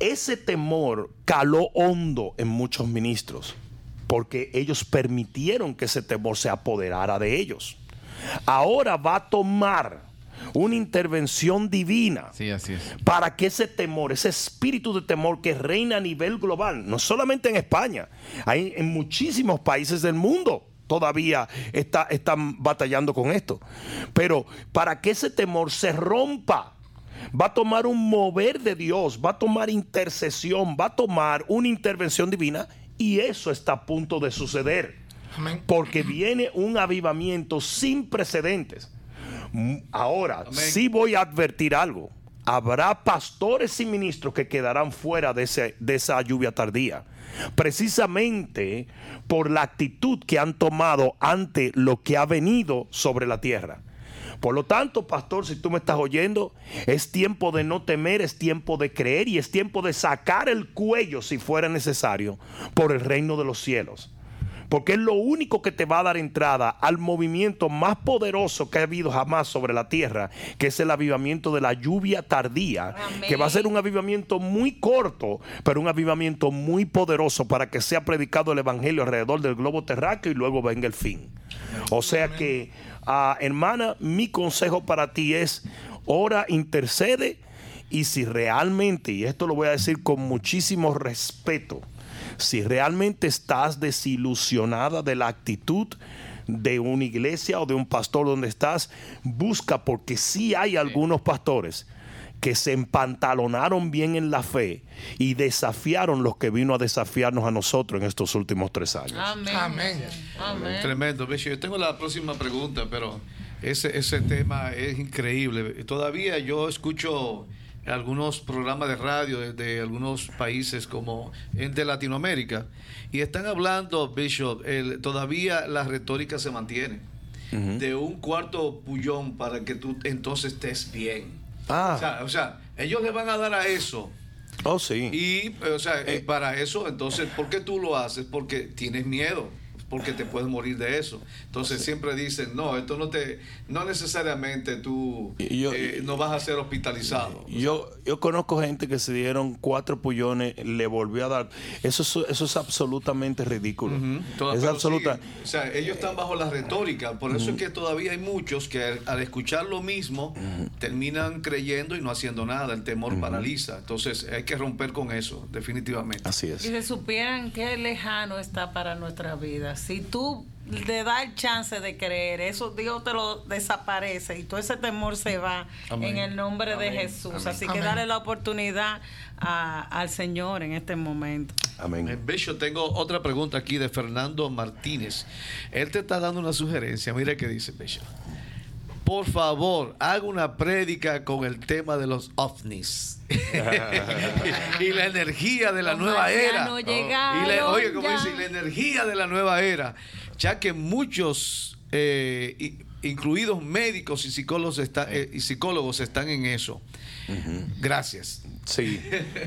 ese temor caló hondo en muchos ministros, porque ellos permitieron que ese temor se apoderara de ellos. Ahora va a tomar una intervención divina sí, así es. para que ese temor, ese espíritu de temor que reina a nivel global, no solamente en España, hay en muchísimos países del mundo todavía está, están batallando con esto. Pero para que ese temor se rompa, va a tomar un mover de Dios, va a tomar intercesión, va a tomar una intervención divina y eso está a punto de suceder. Porque viene un avivamiento sin precedentes. Ahora, sí voy a advertir algo. Habrá pastores y ministros que quedarán fuera de, ese, de esa lluvia tardía precisamente por la actitud que han tomado ante lo que ha venido sobre la tierra. Por lo tanto, pastor, si tú me estás oyendo, es tiempo de no temer, es tiempo de creer y es tiempo de sacar el cuello si fuera necesario por el reino de los cielos porque es lo único que te va a dar entrada al movimiento más poderoso que ha habido jamás sobre la tierra, que es el avivamiento de la lluvia tardía, que va a ser un avivamiento muy corto, pero un avivamiento muy poderoso para que sea predicado el evangelio alrededor del globo terráqueo y luego venga el fin. O sea que, ah, hermana, mi consejo para ti es, ora, intercede, y si realmente, y esto lo voy a decir con muchísimo respeto, si realmente estás desilusionada de la actitud de una iglesia o de un pastor donde estás, busca porque sí hay algunos pastores que se empantalonaron bien en la fe y desafiaron los que vino a desafiarnos a nosotros en estos últimos tres años. Amén. Tremendo. Yo tengo la próxima pregunta, pero ese, ese tema es increíble. Todavía yo escucho algunos programas de radio de, algunos países como de Latinoamérica y están hablando, Bishop, todavía la retórica se mantiene de un cuarto pullón para que tú entonces estés bien. Ah. O, sea, ellos le van a dar a eso. Oh, sí. Y, o sea, eh. para eso, entonces, ¿por qué tú lo haces? Porque tienes miedo porque te puedes morir de eso. Entonces siempre dicen, no, esto no te, no necesariamente tú eh, no vas a ser hospitalizado. Yo, yo conozco gente que se dieron cuatro pullones, le volvió a dar. Eso es, eso es absolutamente ridículo. Es absoluta. o sea, ellos están bajo la retórica. Por eso es que todavía hay muchos que al, escuchar lo mismo terminan creyendo y no haciendo nada. El temor paraliza. Entonces hay que romper con eso, definitivamente. Así es. Y se supieran qué lejano está para nuestra vida si tú le das el chance de creer, eso Dios te lo desaparece y todo ese temor se va en el nombre de Jesús. Así que dale la oportunidad al Señor en este momento. Amén. Eh, Becho, tengo otra pregunta aquí de Fernando Martínez. Él te está dando una sugerencia. Mira qué dice Becho. Por favor, haga una prédica con el tema de los ovnis. y la energía de la nueva era. y oye, como dice, la energía de la nueva era. Ya que muchos eh, incluidos médicos y psicólogos, eh, y psicólogos están en eso. Gracias. Sí,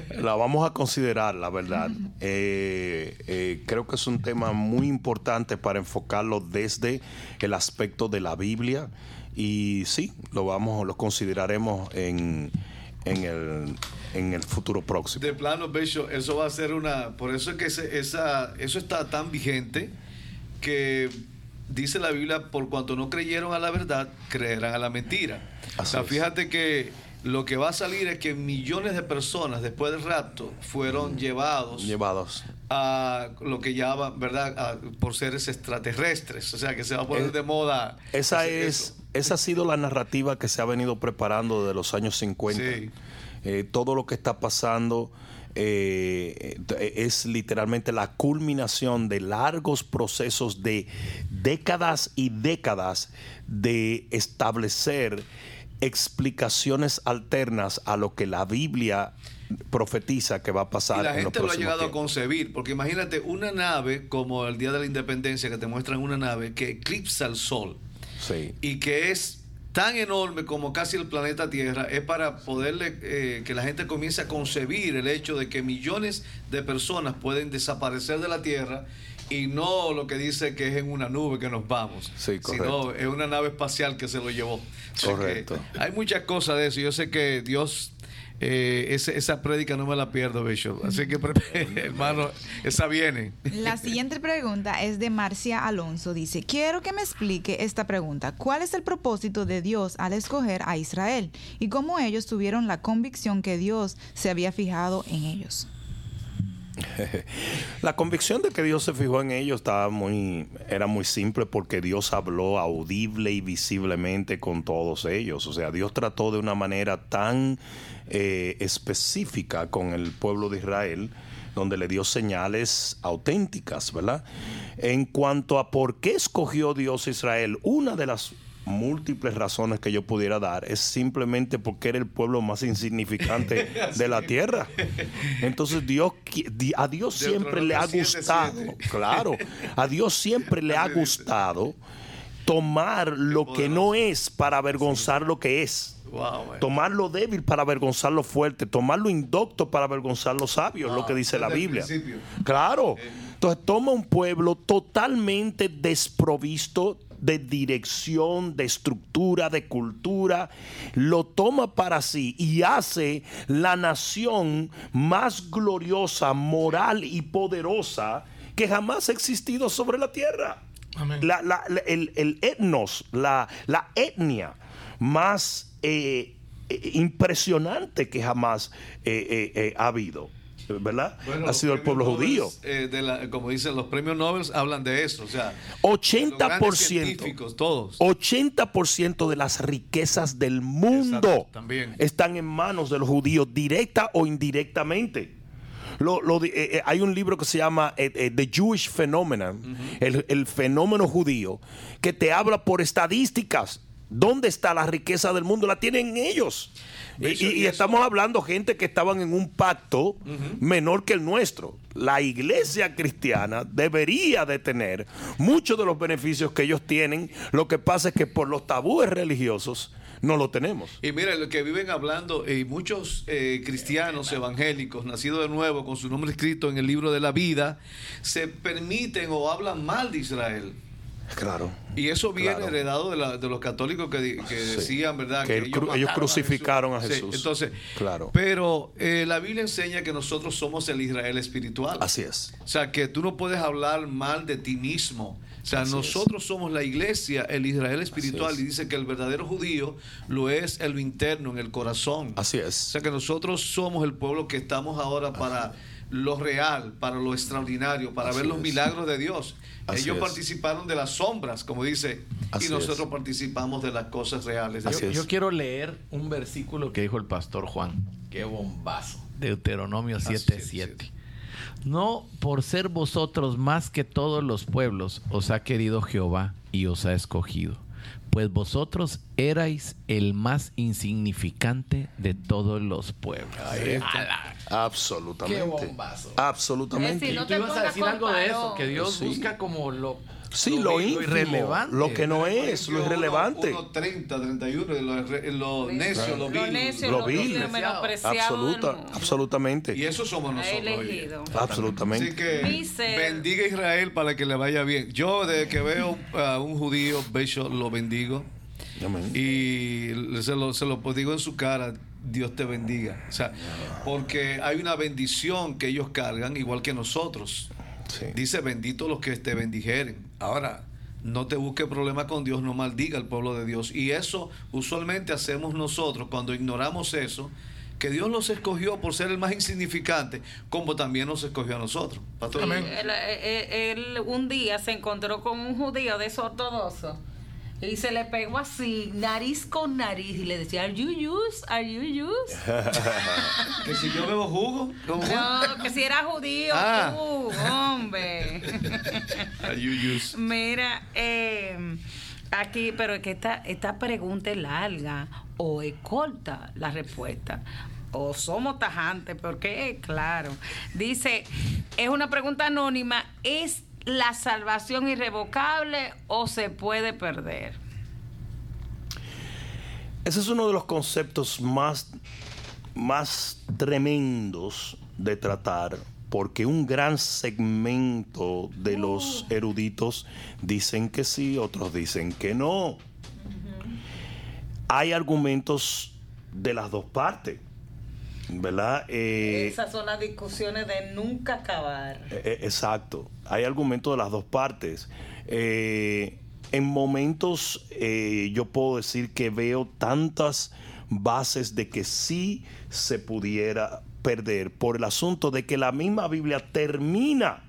la vamos a considerar, la verdad. Eh, creo que es un tema muy importante para enfocarlo desde el aspecto de la Biblia y sí, lo vamos, lo consideraremos en, en el en el futuro próximo. De plano, Becho, eso va a ser una. Por eso es que esa, eso está tan vigente que dice la Biblia: por cuanto no creyeron a la verdad, creerán a la mentira. o sea, fíjate que lo que va a salir es que millones de personas después del rapto fueron llevados, llevados a lo que llaman, ¿verdad?, por seres extraterrestres. O sea, que se va a poner de moda. Esa es, esa ha sido la narrativa que se ha venido preparando desde los años 50. Sí. Eh, todo lo que está pasando eh, es literalmente la culminación de largos procesos de décadas y décadas de establecer explicaciones alternas a lo que la Biblia profetiza que va a pasar. Y la gente lo ha llegado a concebir, porque imagínate una nave como el Día de la Independencia que te muestran una nave que eclipsa el sol sí. y que es tan enorme como casi el planeta Tierra es para poderle eh, que la gente comience a concebir el hecho de que millones de personas pueden desaparecer de la Tierra y no lo que dice que es en una nube que nos vamos, sí, sino es una nave espacial que se lo llevó. Correcto. hay muchas cosas de eso. Yo sé que Dios eh, esa prédica no me la pierdo, Bishop. Así que, hermano, esa viene. La siguiente pregunta es de Marcia Alonso. Dice, quiero que me explique esta pregunta. ¿Cuál es el propósito de Dios al escoger a Israel? Y cómo ellos tuvieron la convicción que Dios se había fijado en ellos. La convicción de que Dios se fijó en ellos estaba muy, era muy simple porque Dios habló audible y visiblemente con todos ellos. O sea, Dios trató de una manera tan eh, específica con el pueblo de Israel, donde le dio señales auténticas, ¿verdad? En cuanto a por qué escogió Dios Israel, una de las múltiples razones que yo pudiera dar es simplemente porque era el pueblo más insignificante de la tierra. Entonces Dios a Dios siempre le ha gustado, claro, a Dios siempre le ha gustado tomar lo que no es para avergonzar lo que es. Tomar lo débil para avergonzar lo fuerte, tomar lo indocto para avergonzar lo sabio, lo que dice la Biblia. Claro. Entonces toma un pueblo totalmente desprovisto de dirección, de estructura, de cultura, lo toma para sí y hace la nación más gloriosa, moral y poderosa que jamás ha existido sobre la tierra. El, etnos, la, etnia más eh, eh, impresionante que jamás eh, ha habido. ¿verdad? ha sido el pueblo judío. como dicen los premios Nobel, hablan de eso. O sea, 80%, todos. 80% de las riquezas del mundo están en manos de los judíos, directa o indirectamente. Lo, eh, hay un libro que se llama eh, The Jewish Phenomenon, el, fenómeno judío, que te habla por estadísticas. ¿Dónde está la riqueza del mundo? La tienen ellos. Y, estamos hablando gente que estaban en un pacto menor que el nuestro. La iglesia cristiana debería de tener muchos de los beneficios que ellos tienen. Lo que pasa es que por los tabúes religiosos no lo tenemos. Y mira, lo que viven hablando, y muchos eh, cristianos evangélicos, nacidos de nuevo, con su nombre escrito en el libro de la vida, se permiten o hablan mal de Israel. Claro. Y eso viene heredado de, los católicos que, decían, ¿verdad? Que, ellos, crucificaron a Jesús. entonces, claro. Pero eh, la Biblia enseña que nosotros somos el Israel espiritual. Así es. O sea, que tú no puedes hablar mal de ti mismo. O sea, nosotros somos la iglesia, el Israel espiritual, y dice que el verdadero judío lo es en lo interno, en el corazón. Así es. O sea, que nosotros somos el pueblo que estamos ahora para lo real, para lo extraordinario, para ver los milagros de Dios. Ellos participaron de las sombras, como dice, y nosotros participamos de las cosas reales. yo, yo, quiero leer un versículo que dijo el pastor Juan. Qué bombazo. Deuteronomio 7:7. No por ser vosotros más que todos los pueblos os ha querido Jehová y os ha escogido, pues vosotros erais el más insignificante de todos los pueblos. Absolutamente. Qué bombazo. Absolutamente. No te ibas a decir algo de eso, que Dios busca como lo Sí, lo, lo íntimo, irrelevante. lo que no es, lo irrelevante. Uno, 30, 31, lo, lo necio, lo Lo vil. necio, Lo lo vil. Absoluta, absolutamente. Y eso somos nosotros. absolutamente. Así que bendiga a Israel para que le vaya bien. Yo desde que veo a un judío, bello, lo bendigo. Amén. Y se lo, se lo digo en su cara, Dios te bendiga. O sea, porque hay una bendición que ellos cargan, igual que nosotros. Sí. Dice, bendito los que te bendijeren. Ahora, no te busque problema con Dios, no maldiga al pueblo de Dios. Y eso usualmente hacemos nosotros cuando ignoramos eso, que Dios los escogió por ser el más insignificante, como también nos escogió a nosotros. Pastor. Amén. Él, él- él un día se encontró con un judío de esos ortodoxos y se le pegó así, nariz con nariz, y le decía, ¿Are you use? ¿Are you use? Que si yo bebo jugo. No, que si era judío Ah. tú, hombre. Are you used? Mira, eh, aquí, pero es que esta, esta pregunta es larga o es corta la respuesta. O somos tajantes, porque claro. Dice, es una pregunta anónima, ¿es la salvación irrevocable o se puede perder? Ese es uno de los conceptos más, más tremendos de tratar, porque un gran segmento de los eruditos dicen que sí, otros dicen que no. Hay argumentos de las dos partes, ¿verdad? Eh, Esas son las discusiones de nunca acabar. Eh, eh, Exacto. Hay argumentos de las dos partes. Eh, en momentos eh, yo puedo decir que veo tantas bases de que sí se pudiera perder por el asunto de que la misma Biblia termina,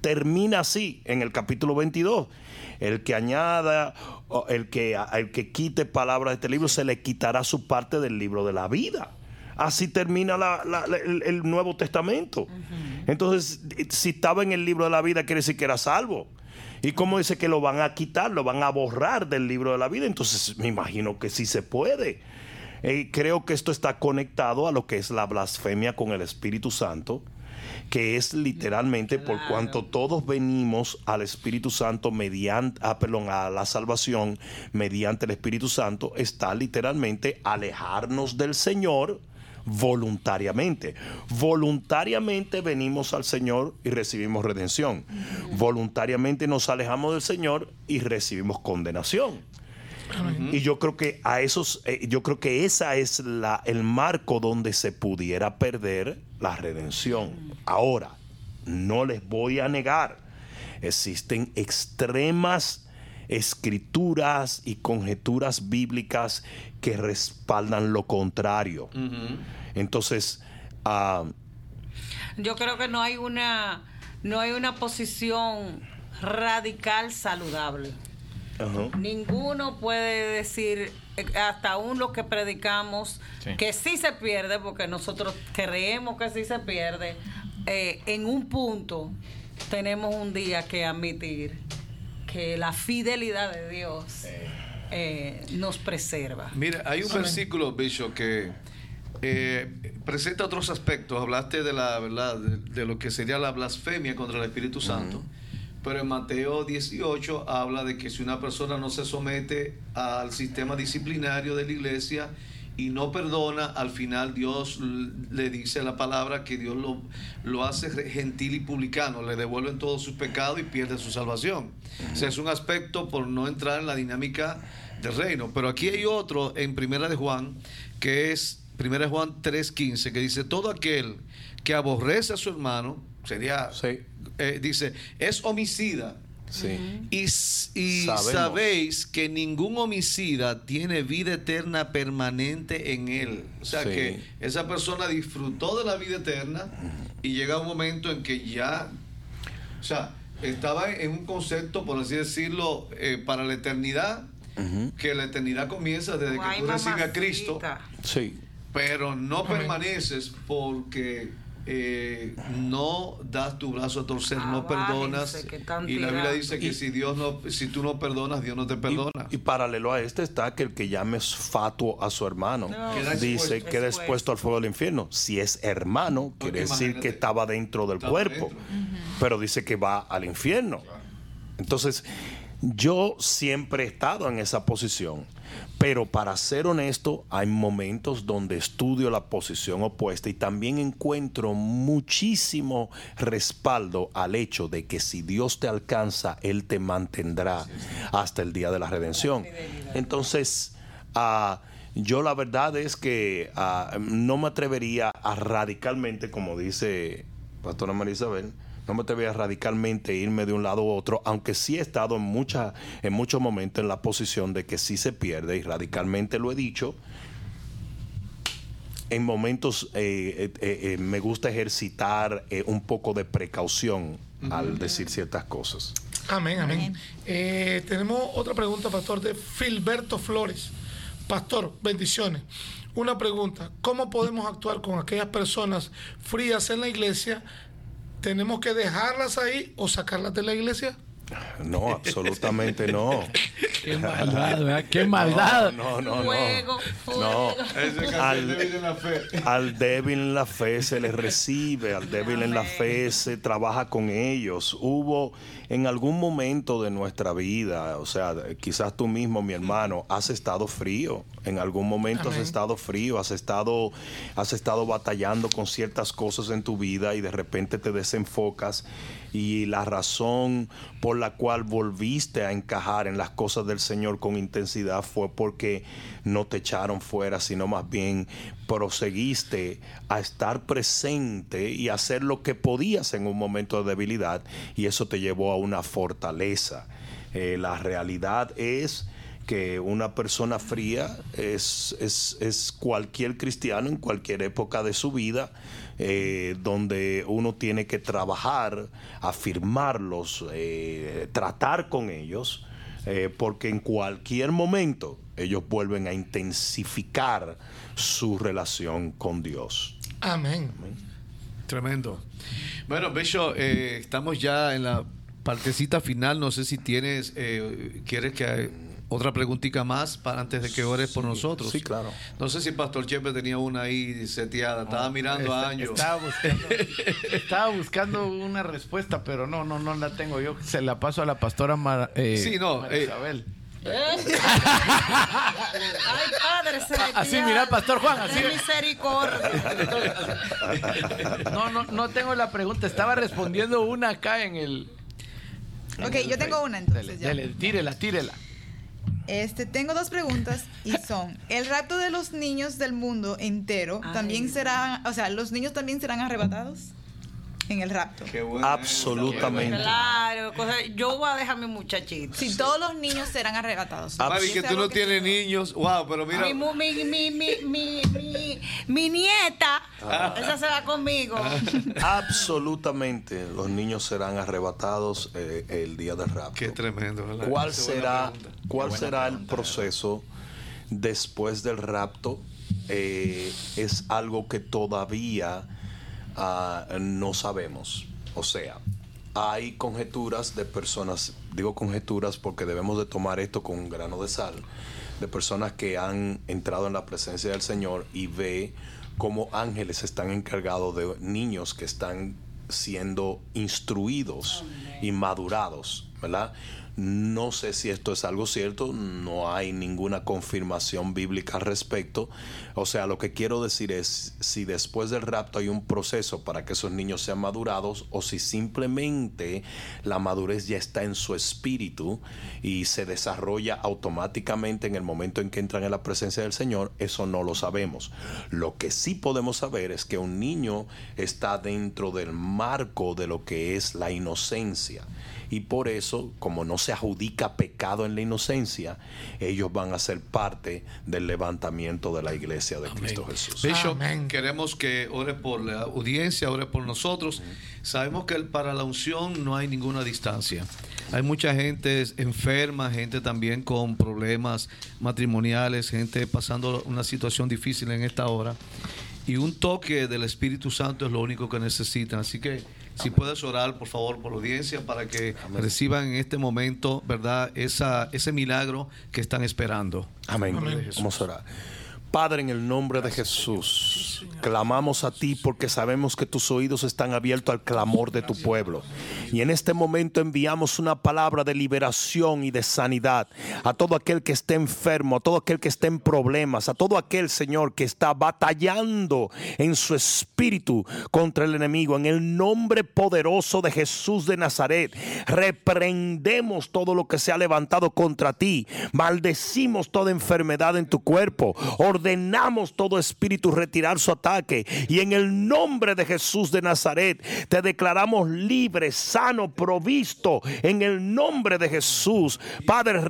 termina así en el capítulo 22. El que añada, el que, el que quite palabras de este libro, se le quitará su parte del libro de la vida. Así termina la- la- la- el, el Nuevo Testamento. Entonces, si estaba en el libro de la vida, quiere decir que era salvo. ¿Y cómo dice que lo van a quitar, lo van a borrar del libro de la vida? Entonces, me imagino que sí se puede. Eh, creo que esto está conectado a lo que es la blasfemia con el Espíritu Santo, que es literalmente por cuanto todos venimos al Espíritu Santo mediante, ah, perdón, a la salvación mediante el Espíritu Santo, está literalmente alejarnos del Señor voluntariamente. Voluntariamente venimos al Señor y recibimos redención. Voluntariamente nos alejamos del Señor y recibimos condenación. Y yo creo que a esos, eh, yo creo que esa es la, el marco donde se pudiera perder la redención. Ahora, no les voy a negar, existen extremas escrituras y conjeturas bíblicas que respaldan lo contrario. Entonces, ah, Yo creo que no hay una no hay una posición radical saludable. Ninguno puede decir, eh, hasta aún los que predicamos, Sí. que sí se pierde, porque nosotros creemos que sí se pierde, eh, en un punto tenemos un día que admitir que la fidelidad de Dios eh, nos preserva. Mira, hay un versículo, Bishop, que eh, presenta otros aspectos. Hablaste de la verdad, de, de lo que sería la blasfemia contra el Espíritu Santo. Pero en Mateo 18 habla de que si una persona no se somete al sistema disciplinario de la iglesia y no perdona, al final Dios le dice la palabra que Dios lo, lo hace gentil y publicano, le devuelven todos sus pecados y pierde su salvación. O sea, es un aspecto por no entrar en la dinámica del reino. Pero aquí hay otro en Primera de Juan, que es Primera de Juan 3.15, que dice, todo aquel que aborrece a su hermano, sería, Sí. eh, dice, es homicida. Sí. Y, y sabéis que ningún homicida tiene vida eterna permanente en él. O sea Sí. que esa persona disfrutó de la vida eterna y llega un momento en que ya, o sea, estaba en un concepto, por así decirlo, eh, para la eternidad, que la eternidad comienza desde que tú recibes a Cristo. Sí. pero no permaneces porque eh, no das tu brazo a torcer, Ah, no perdonas. que Y la Biblia dice que Y- si Dios no, si tú no perdonas, Dios no te perdona. Y, y paralelo a este está que el que llame fatuo a su hermano No. Queda dice expuesto. queda expuesto al fuego del infierno. Si es hermano, quiere decir que estaba dentro del Estaba cuerpo, dentro. pero dice que va al infierno. Entonces, yo siempre he estado en esa posición, pero para ser honesto, hay momentos donde estudio la posición opuesta y también encuentro muchísimo respaldo al hecho de que si Dios te alcanza, Él te mantendrá hasta el día de la redención. Entonces, ah, yo la verdad es que ah, no me atrevería a radicalmente, como dice Pastora María Isabel, no me atrevería radicalmente irme de un lado u otro, aunque sí he estado en, mucha, en muchos momentos en la posición de que sí se pierde y radicalmente lo he dicho. En momentos eh, eh, eh, me gusta ejercitar un poco de precaución al decir ciertas cosas. Amén, amén. tenemos otra pregunta, pastor, de Filberto Flores. Pastor, bendiciones. Una pregunta, ¿cómo podemos actuar con aquellas personas frías en la iglesia ¿tenemos que dejarlas ahí o sacarlas de la iglesia? No, absolutamente no. Qué maldad, ¿verdad? Qué maldad. No, no, no. Fuego, fuego. no. Al, débil en la fe. al débil en la fe se les recibe, al débil en la fe se trabaja con ellos. Hubo en algún momento de nuestra vida, o sea, quizás tú mismo, mi hermano, has estado frío. En algún momento has estado frío, has estado, has estado batallando con ciertas cosas en tu vida y de repente te desenfocas y la razón por la cual volviste a encajar en las cosas del Señor con intensidad fue porque no te echaron fuera, sino más bien proseguiste a estar presente y hacer lo que podías en un momento de debilidad y eso te llevó a una fortaleza. Eh, la realidad es que una persona fría es, es, es, cualquier cristiano en cualquier época de su vida eh, donde uno tiene que trabajar, afirmarlos, eh, tratar con ellos, eh, porque en cualquier momento ellos vuelven a intensificar su relación con Dios. Amén. Tremendo. Bueno, Becho, estamos ya en la partecita final. No sé si tienes, quieres que otra preguntita más para antes de que ores por nosotros. Sí, claro. No sé si Pastor Chepe tenía una ahí seteada. Estaba mirando a años. Estaba buscando, una respuesta, pero no, no, no la tengo. Yo se la paso a la pastora eh, sí, no, eh, Isabel. Ay, Padre Así, mira, Pastor Juan, así. misericordia. No, no, no tengo la pregunta. Estaba respondiendo una acá en el. ok, yo tengo una entonces. ya. tírela, tírela. Este, tengo dos preguntas y son, ¿el rapto de los niños del mundo entero también será, o sea, los niños también serán arrebatados? En el rapto. Absolutamente. Claro, yo voy a dejar a mi muchachito. Si todos los niños serán arrebatados. Mami, que tú no tienes niños. Wow, pero mira. Mi, mi, mi, mi nieta, ah. esa se va conmigo. Absolutamente, los niños serán arrebatados eh, el día del rapto. Qué tremendo. ¿Cuál será, cuál será el proceso después del rapto? Eh, es algo que todavía Ah, no sabemos. O sea, hay conjeturas de personas, digo conjeturas porque debemos de tomar esto con un grano de sal, de personas que han entrado en la presencia del Señor y ve cómo ángeles están encargados de niños que están siendo instruidos y madurados, ¿verdad? No sé si esto es algo cierto, no hay ninguna confirmación bíblica al respecto. O sea, lo que quiero decir es si después del rapto hay un proceso para que esos niños sean madurados o si simplemente la madurez ya está en su espíritu y se desarrolla automáticamente en el momento en que entran en la presencia del Señor, eso no lo sabemos. Lo que sí podemos saber es que un niño está dentro del marco de lo que es la inocencia y por eso, como no se adjudica pecado en la inocencia, ellos van a ser parte del levantamiento de la iglesia de Cristo Jesús. Bishop, queremos que ore por la audiencia, ore por nosotros. Sabemos que para la unción no hay ninguna distancia. Hay mucha gente enferma, gente también con problemas matrimoniales, gente pasando una situación difícil en esta hora. Y un toque del Espíritu Santo es lo único que necesitan. Así que si puedes orar, por favor, por la audiencia, para que reciban en este momento, ¿verdad?, Esa, ese milagro que están esperando. Amén. Vamos a orar. Padre, en el nombre de Jesús, clamamos a ti porque sabemos que tus oídos están abiertos al clamor de tu pueblo. Y en este momento enviamos una palabra de liberación y de sanidad a todo aquel que esté enfermo, a todo aquel que esté en problemas, a todo aquel Señor que está batallando en su espíritu contra el enemigo. En el nombre poderoso de Jesús de Nazaret, reprendemos todo lo que se ha levantado contra ti, maldecimos toda enfermedad en tu cuerpo, ordenamos todo espíritu retirar su ataque y en el nombre de Jesús de Nazaret te declaramos libre, sano, provisto en el nombre de Jesús. Padre,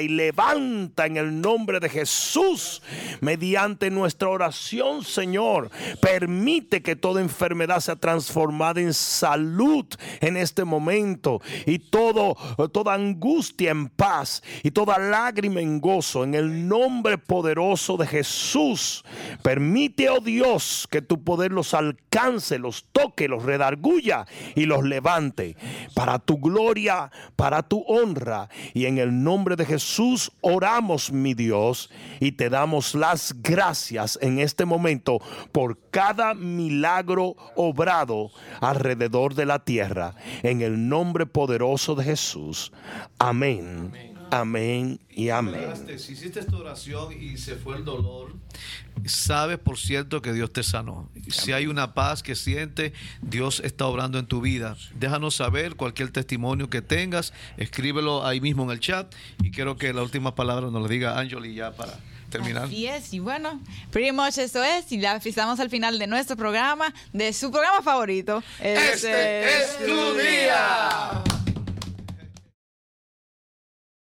y levanta en el nombre de Jesús mediante nuestra oración, Señor. Permite que toda enfermedad sea transformada en salud en este momento y todo, toda angustia en paz y toda lágrima en gozo en el nombre poderoso de Jesús. Permite, oh Dios, que tu poder los alcance, los toque, los redarguya y los levante para tu gloria, para tu honra. Y en el nombre de Jesús oramos, mi Dios, y te damos las gracias en este momento por cada milagro obrado alrededor de la tierra. En el nombre poderoso de Jesús. Amén. Amén y amén. Si hiciste esta oración y se fue el dolor, sabes por cierto que Dios te sanó. Si hay una paz que siente, Dios está obrando en tu vida. Déjanos saber cualquier testimonio que tengas, escríbelo ahí mismo en el chat y quiero que la última palabra nos la diga Angeli ya para terminar. Así es, y bueno, pretty much eso es, y ya estamos al final de nuestro programa, de su programa favorito. Este, es tu día.